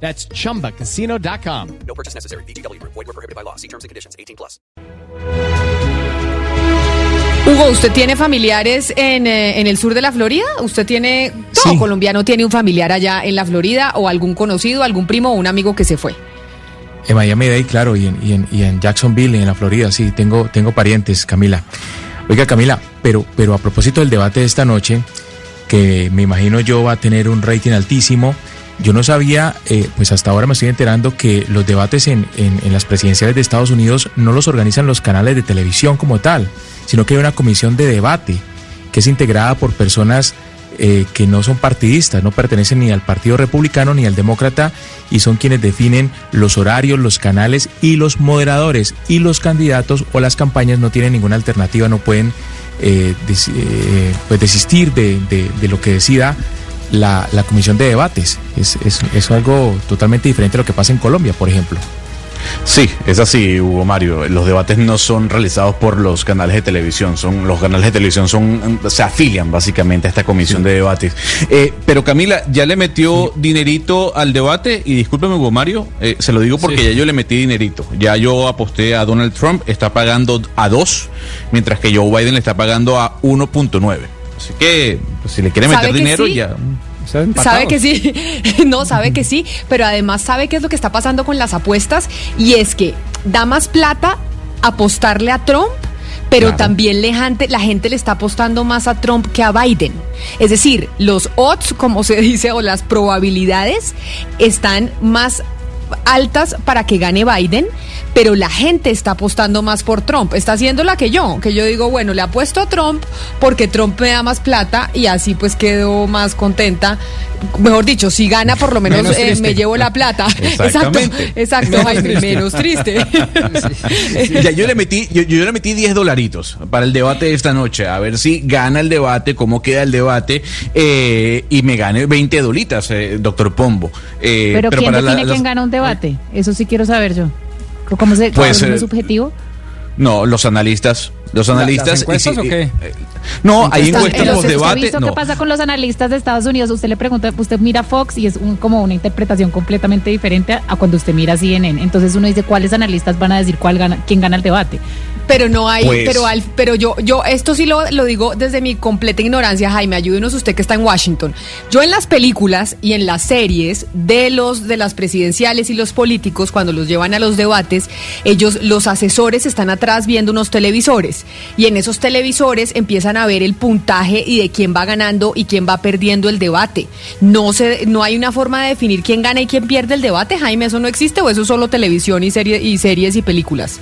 That's chumbacasino.com. No purchase necessary. BGW. Void were prohibited by law. See terms and conditions. 18 plus. Hugo, ¿usted tiene familiares en, eh, en el sur de la Florida? ¿Usted tiene, todo Sí. colombiano tiene un familiar allá en la Florida o algún conocido, algún primo o un amigo que se fue? En Miami-Dade, claro, y en, y, en, y en Jacksonville, y en la Florida, sí, tengo, tengo parientes, Camila. Oiga, Camila, pero, pero a propósito del debate de esta noche, que me imagino yo va a tener un rating altísimo, yo no sabía, eh, pues hasta ahora me estoy enterando que los debates en, en, las presidenciales de Estados Unidos no los organizan los canales de televisión como tal, sino que hay una comisión de debate que es integrada por personas eh, que no son partidistas, no pertenecen ni al Partido Republicano ni al Demócrata y son quienes definen los horarios, los canales y los moderadores. Y los candidatos o las campañas no tienen ninguna alternativa, no pueden eh, eh, pues desistir de, de- de lo que decida la, la comisión de debates. Es, es, es algo totalmente diferente a lo que pasa en Colombia, por ejemplo. Sí, es así, Hugo Mario. Los debates no son realizados por los canales de televisión. Son los canales de televisión son se afilian básicamente a esta comisión de debates. Eh, pero Camila ya le metió dinerito al debate y discúlpeme, Hugo Mario, eh, se lo digo porque Sí. ya yo le metí dinerito. Ya yo aposté a Donald Trump, está pagando a 2, mientras que Joe Biden le está pagando a 1.9. Así que pues, si le quiere ¿Sabe meter dinero sí? ya. Sabe que sí, no, sabe que sí, pero además sabe qué es lo que está pasando con las apuestas y es que da más plata apostarle a Trump. Pero Claro. también le jante- la gente le está apostando más a Trump que a Biden. Es decir, los odds, como se dice, o las probabilidades están más altas para que gane Biden, pero la gente está apostando más por Trump. Está haciendo la que yo, que yo digo, bueno, le apuesto a Trump porque Trump me da más plata y así pues quedo más contenta. Mejor dicho, si gana por lo menos, Menos eh, me llevo la plata. Exacto, exacto, Jaime, menos triste. Ya yo le metí, yo, yo le metí 10 dolaritos para el debate de esta noche, a ver si gana el debate, cómo queda el debate, eh, y me gane 20 dolitas, eh, doctor Pombo. Eh, Pero, ¿quién para la- define las- quién gana un debate? Eso sí quiero saber yo. ¿Cómo se Pues, cómo es eh, subjetivo? No, los analistas, los analistas. las encuestas y si- o qué? No, hay Encuestas, encuestas eh, los ¿Usted ha debates. visto No. qué pasa con los analistas de Estados Unidos? Usted le pregunta, usted mira Fox y es un- como una interpretación completamente diferente a, a cuando usted mira CNN. Entonces uno dice cuáles analistas van a decir cuál gana, quién gana el debate. Pero no hay, Pues- pero al, pero yo, yo, esto sí lo, lo digo desde mi completa ignorancia, Jaime, ayúdenos usted que está en Washington. Yo en las películas y en las series de los, de las presidenciales y los políticos, cuando los llevan a los debates, ellos, los asesores están atrás viendo unos televisores. Y en esos televisores empiezan a ver el puntaje y de quién va ganando y quién va perdiendo el debate. No se, no hay una forma de definir quién gana y quién pierde el debate, Jaime, eso no existe o eso es solo televisión y serie, y series y películas.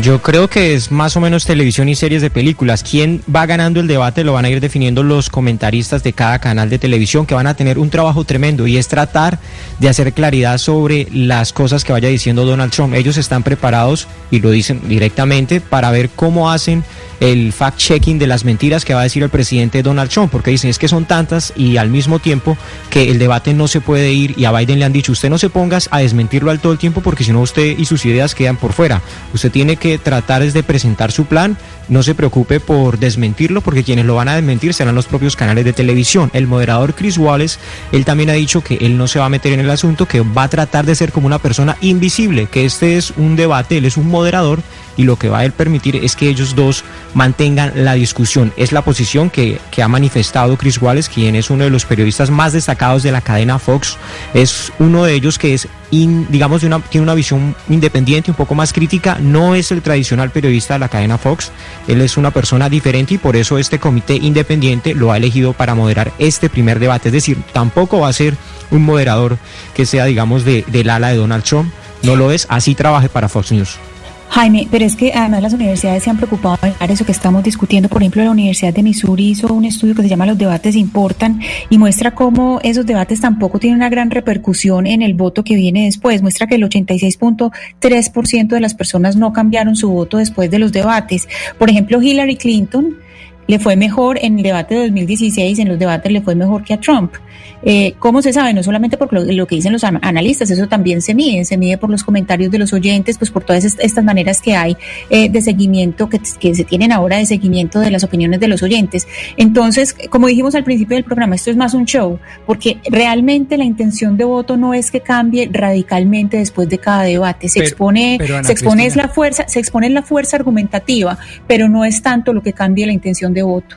Yo creo que es más o menos televisión y series de películas. Quién va ganando el debate lo van a ir definiendo los comentaristas de cada canal de televisión que van a tener un trabajo tremendo y es tratar de hacer claridad sobre las cosas que vaya diciendo Donald Trump. Ellos están preparados y lo dicen directamente para ver cómo hacen el fact-checking de las mentiras que va a decir el presidente Donald Trump, porque dicen es que son tantas y al mismo tiempo que el debate no se puede ir y a Biden le han dicho usted no se pongas a desmentirlo al todo el tiempo porque si no usted y sus ideas quedan por fuera. Usted tiene que tratar de presentar su plan, no se preocupe por desmentirlo porque quienes lo van a desmentir serán los propios canales de televisión. El moderador Chris Wallace, él también ha dicho que él no se va a meter en el asunto, que va a tratar de ser como una persona invisible, que este es un debate, él es un moderador y lo que va a permitir es que ellos dos mantengan la discusión. Es la posición que, ha manifestado Chris Wallace, quien es uno de los periodistas más destacados de la cadena Fox. Es uno de ellos que es, digamos, tiene una visión independiente, un poco más crítica. No es el tradicional periodista de la cadena Fox. Él es una persona diferente y por eso este comité independiente lo ha elegido para moderar este primer debate. Es decir, tampoco va a ser un moderador que sea, digamos, de, del ala de Donald Trump. No lo es, así trabaje para Fox News. Jaime, pero es que además las universidades se han preocupado de eso que estamos discutiendo. Por ejemplo, la Universidad de Missouri hizo un estudio que se llama Los debates importan y muestra cómo esos debates tampoco tienen una gran repercusión en el voto que viene después. Muestra que el 86.3% de las personas no cambiaron su voto después de los debates. Por ejemplo, Hillary Clinton le fue mejor en el debate de 2016, en los debates le fue mejor que a Trump. Eh, ¿Cómo se sabe? No solamente por lo, que dicen los analistas, eso también se mide, se mide por los comentarios de los oyentes, pues por todas estas maneras que hay eh, de seguimiento, que, que, se tienen ahora de seguimiento de las opiniones de los oyentes. Entonces, como dijimos al principio del programa, esto es más un show, porque realmente la intención de voto no es que cambie radicalmente después de cada debate, se expone, se expone la fuerza, se expone la fuerza argumentativa, pero no es tanto lo que cambie la intención voto.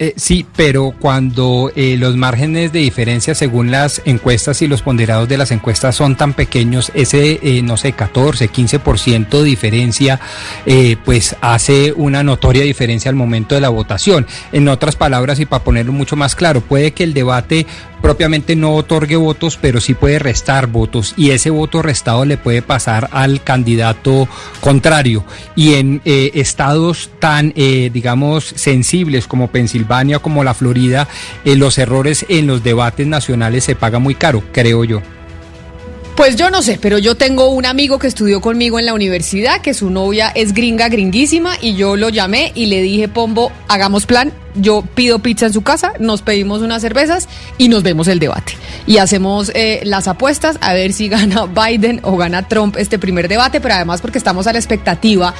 Eh, sí, pero cuando eh, los márgenes de diferencia según las encuestas y los ponderados de las encuestas son tan pequeños, ese, eh, no sé, 14, 15% de diferencia, pues hace una notoria diferencia al momento de la votación. En otras palabras, y para ponerlo mucho más claro, puede que el debate propiamente no otorgue votos, pero sí puede restar votos y ese voto restado le puede pasar al candidato contrario. Y en eh, estados tan, eh, digamos, sensibles como Pensilvania, como la Florida, eh, los errores en los debates nacionales se pagan muy caro, creo yo. Pues yo no sé, pero yo tengo un amigo que estudió conmigo en la universidad, que su novia es gringa, gringuísima, y yo lo llamé y le dije, Pombo, hagamos plan, yo pido pizza en su casa, nos pedimos unas cervezas y nos vemos el debate. Y hacemos eh, las apuestas a ver si gana Biden o gana Trump este primer debate, pero además porque estamos a la expectativa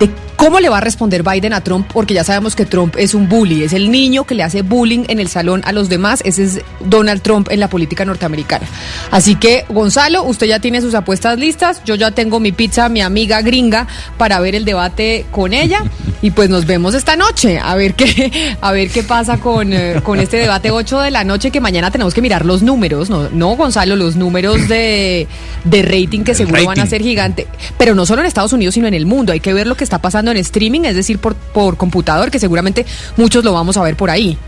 de cómo le va a responder Biden a Trump, porque ya sabemos que Trump es un bully, es el niño que le hace bullying en el salón a los demás, ese es Donald Trump en la política norteamericana. Así que, Gonzalo, usted ya tiene sus apuestas listas, yo ya tengo mi pizza, mi amiga gringa, para ver el debate con ella, y pues nos vemos esta noche, a ver qué a ver qué pasa con, eh, con este debate 8 de la noche, que mañana tenemos que mirar los números, no, no Gonzalo, los números de, de rating que seguro van a ser gigantes, pero no solo en Estados Unidos, sino en el mundo. Hay que ver lo que está pasando en streaming, es decir, por, por computador, que seguramente muchos lo vamos a ver por ahí.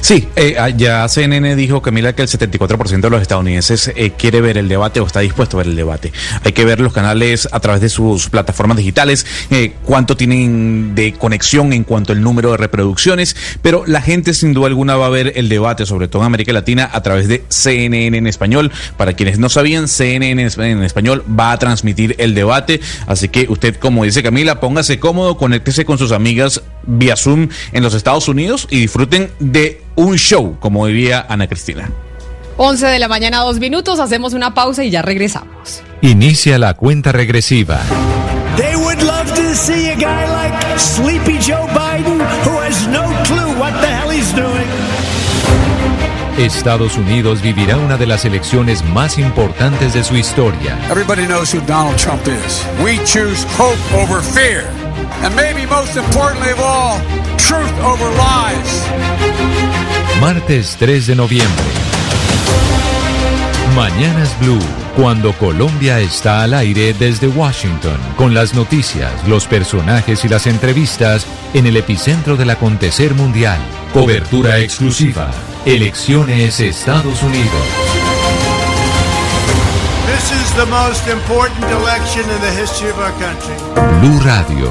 Sí, eh, ah, ya CNN dijo, Camila, que el 74% de los estadounidenses eh, quiere ver el debate o está dispuesto a ver el debate. Hay que ver los canales a través de sus plataformas digitales, eh, cuánto tienen de conexión en cuanto al número de reproducciones, pero la gente sin duda alguna va a ver el debate, sobre todo en América Latina, a través de CNN en español. Para quienes no sabían, CNN en español va a transmitir el debate, así que usted, como dice Camila, póngase cómodo, conéctese con sus amigas vía Zoom en los Estados Unidos y disfruten de un show, como diría Ana Cristina. 11 de la mañana, dos minutos, hacemos una pausa y ya regresamos. Inicia la cuenta regresiva. They would love to see a guy like Sleepy Joe Biden who has no clue what the hell he's doing. Estados Unidos vivirá una de las elecciones más importantes de su historia. Everybody knows who Donald Trump is. We choose hope over fear. And maybe most importantly of all, truth over lies. Martes 3 de noviembre. Mañanas Blue, cuando Colombia está al aire desde Washington, con las noticias, los personajes y las entrevistas en el epicentro del acontecer mundial. Cobertura exclusiva. Elecciones Estados Unidos. This is the most important election in the history of our country. Blue Radio,